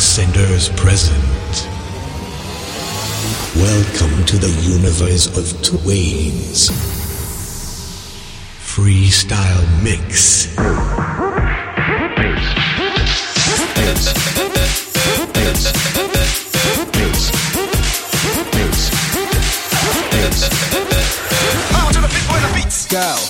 Senders present. Welcome to the universe of TWAIN'Z freestyle mix. Go.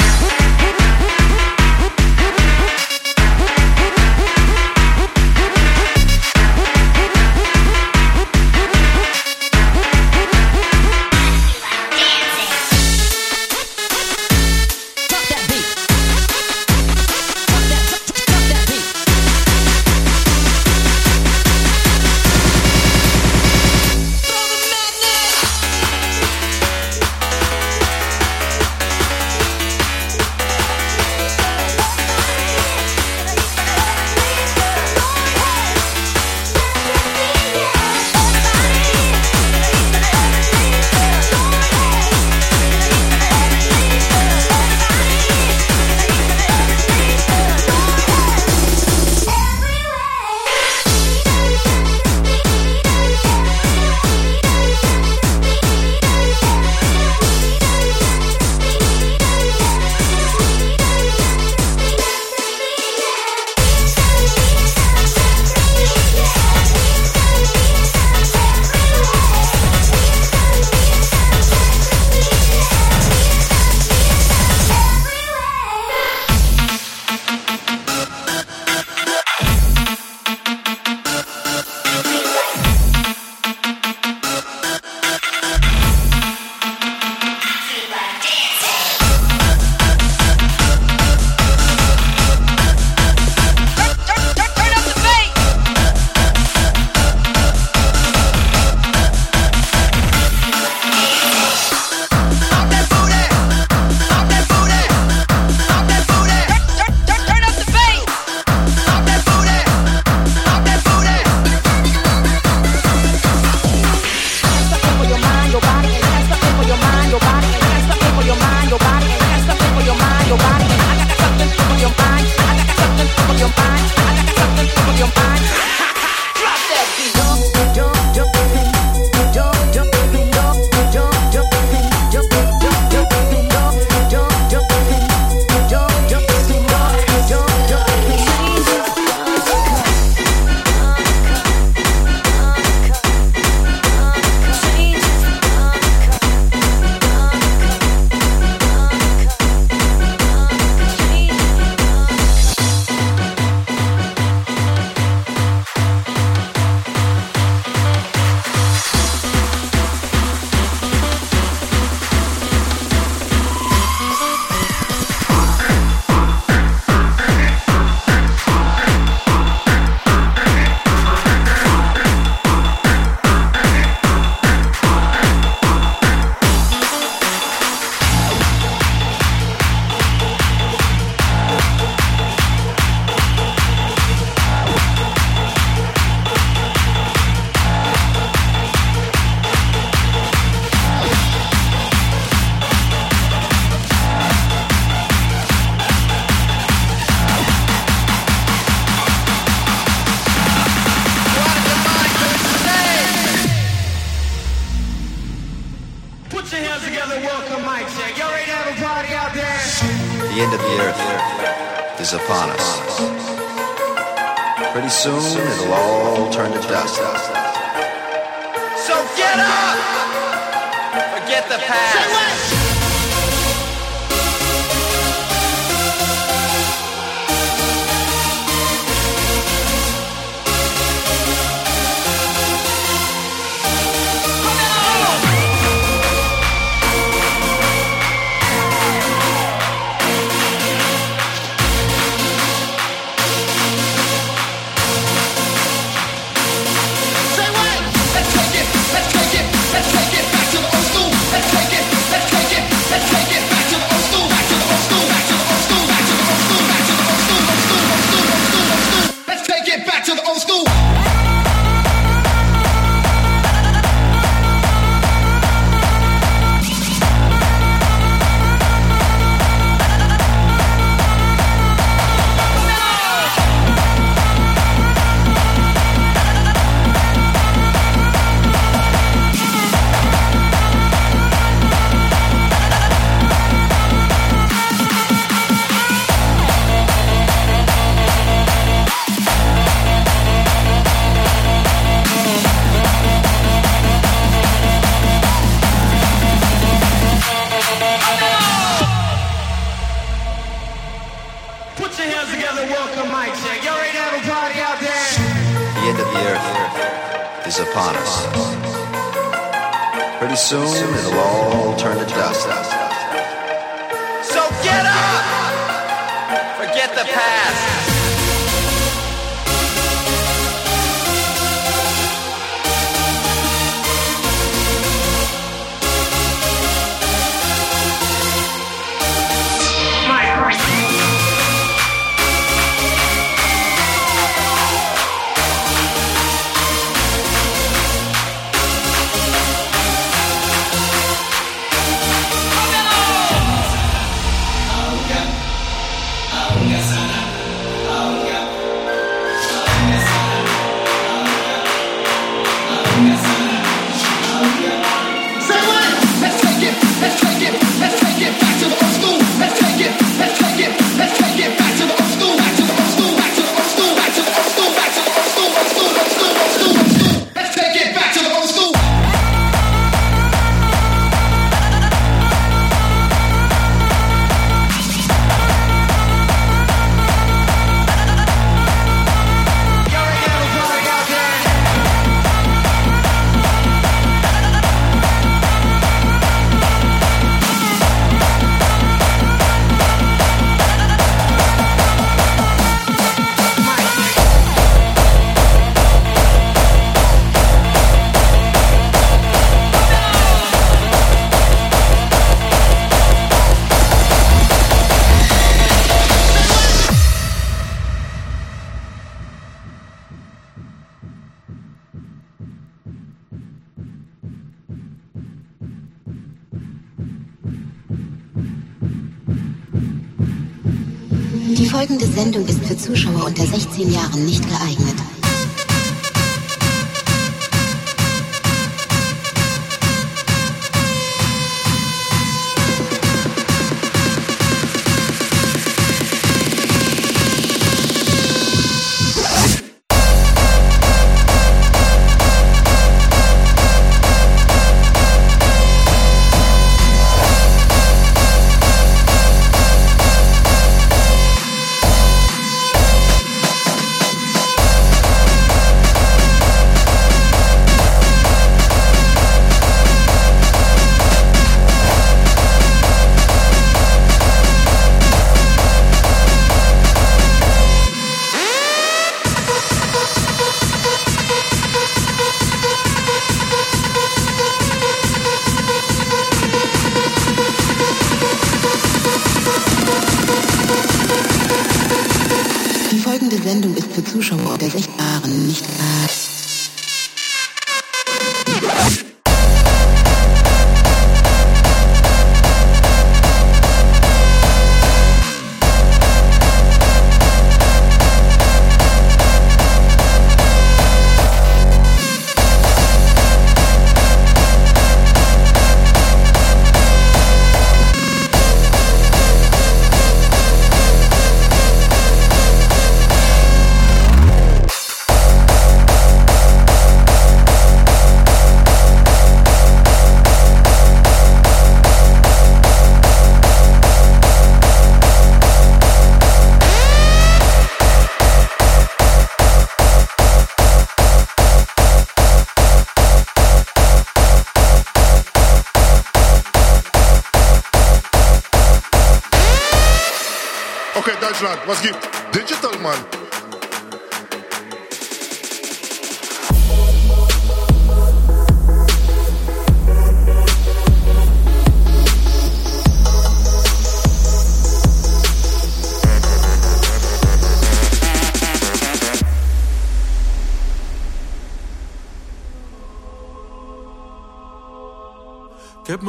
Zuschauer unter 16 Jahren nicht geeignet.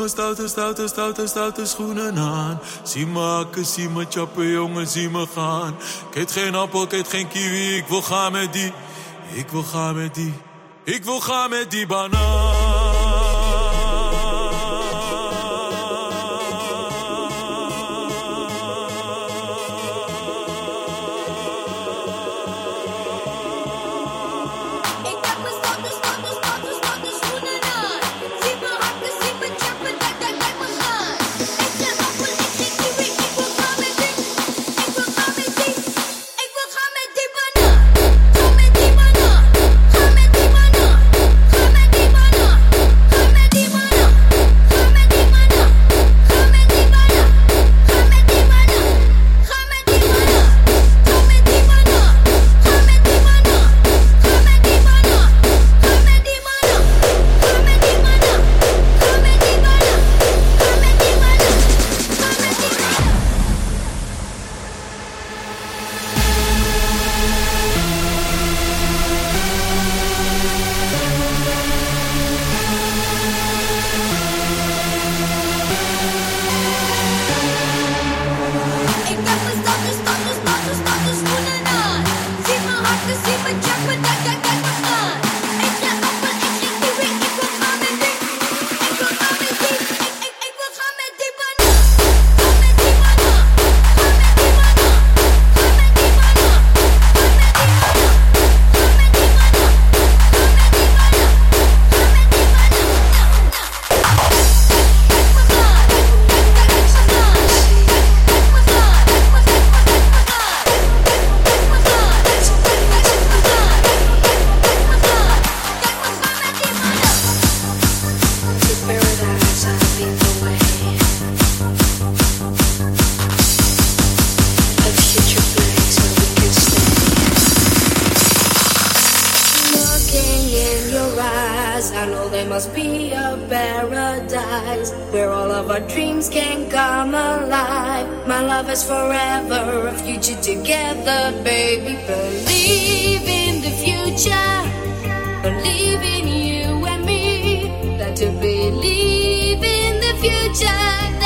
mijn stoute, stoute, stoute, stoute schoenen aan. Zie me hakken, zie me chappen, jongen, zie me gaan. Ik eet geen appel, ik eet geen kiwi, ik wil gaan met die. Ik wil gaan met die. Ik wil gaan met die banaan. must be a paradise where all of our dreams can come alive. My love is forever, a future together, baby. Believe in the future, believe in you and me. That to believe in the future.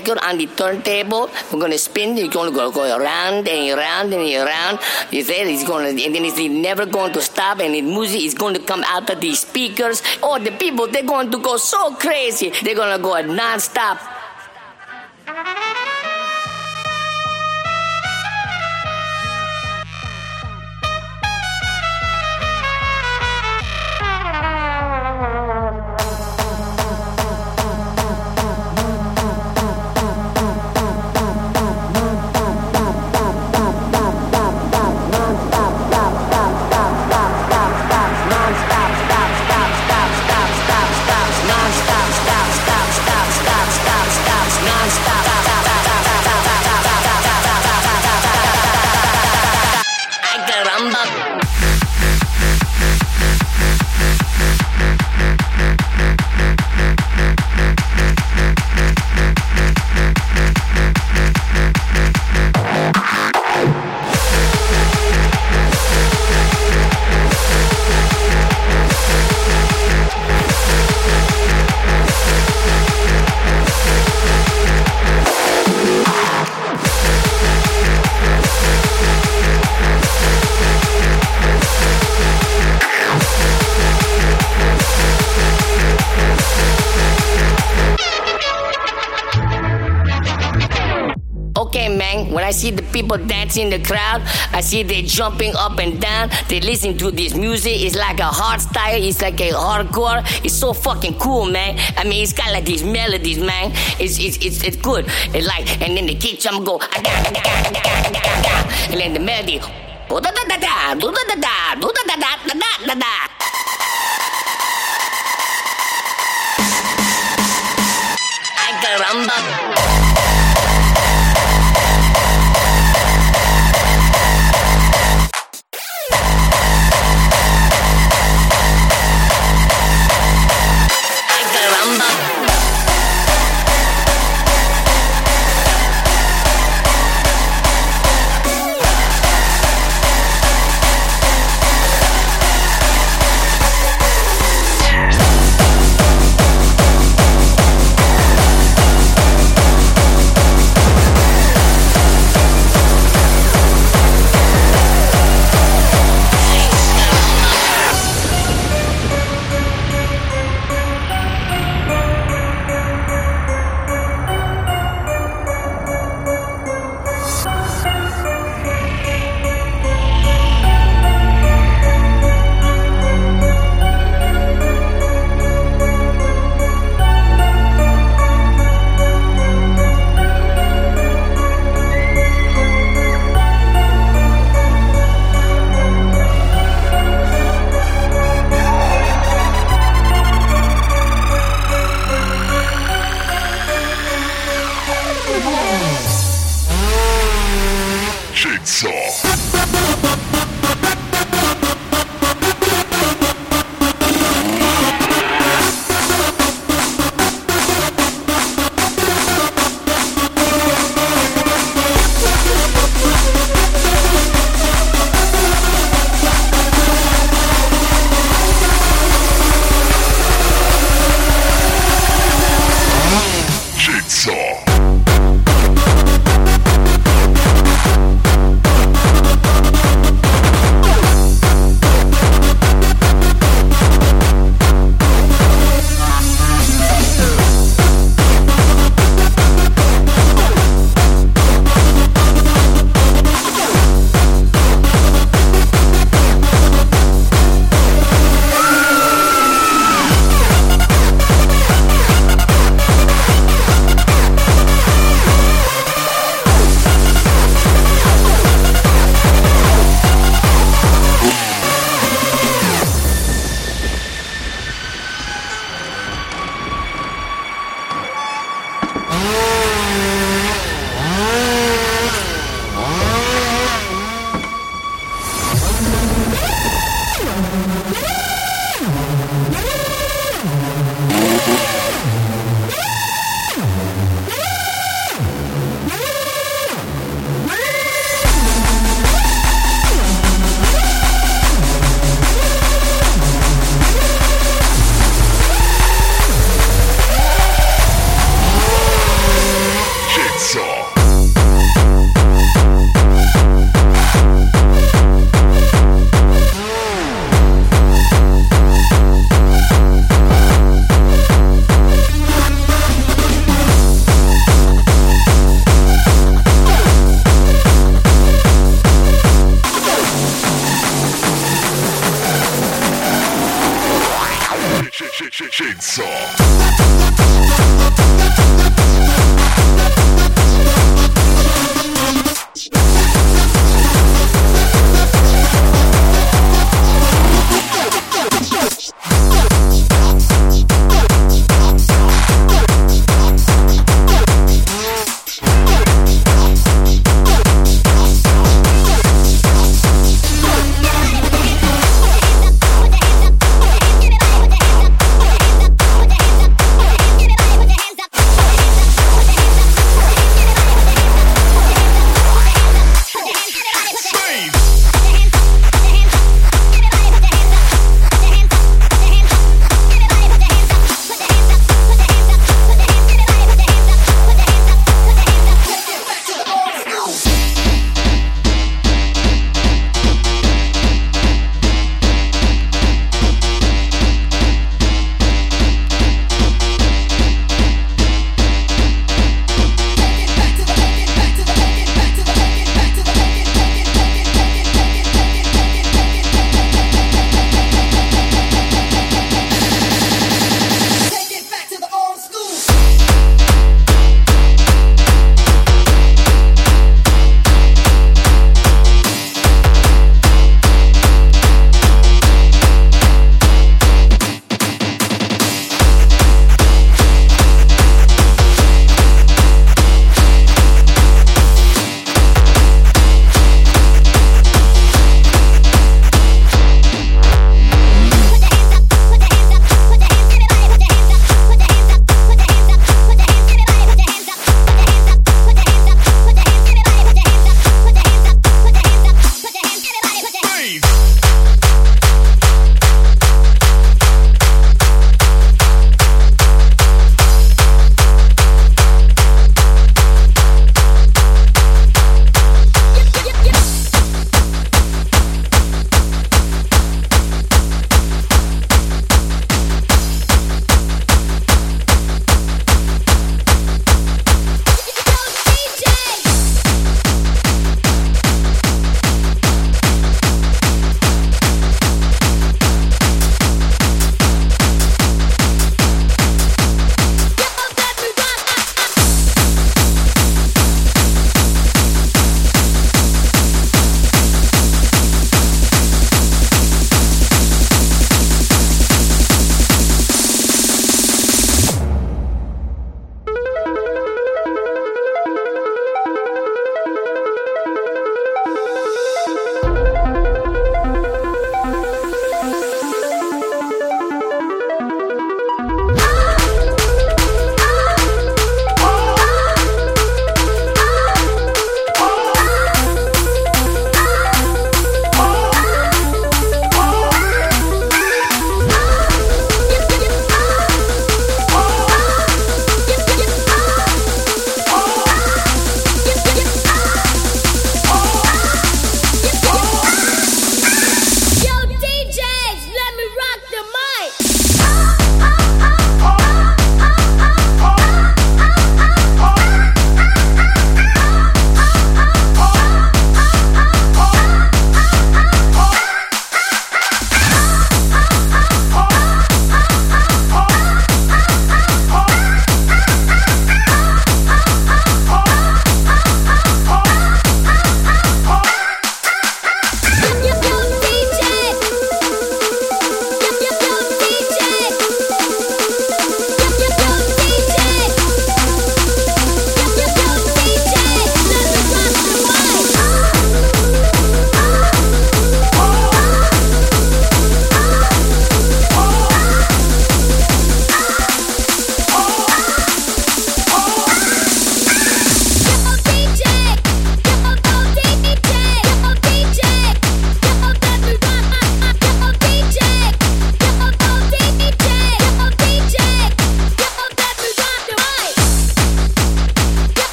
Record on the turntable. We're to spin. Going to go, go around and around and around. You say it's to, and then it's never going to stop. And the music is going to come out of the speakers. Oh, the people, they're going to go so crazy. They're to go non-stop. People dancing in the crowd, I see they jumping up and down. They listen to this music. It's like a hard style. It's like a hardcore. It's so fucking cool, man. I mean, it's got like these melodies, man. It's it's it's, it's good. It's like, and then the kick drum go, and then the melody, caramba.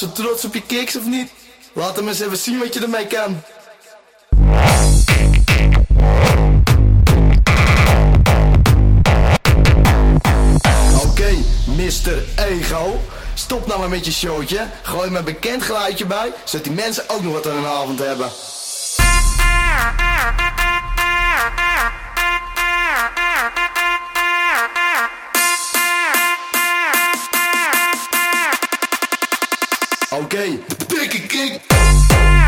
zo trots op je kicks of niet? Laat hem eens even zien wat je ermee kan. Oké, okay, Mr. Ego. Stop nou maar met je showtje. Gooi maar bekend geluidje bij, zodat die mensen ook nog wat aan hun avond hebben. okay. Take a kick.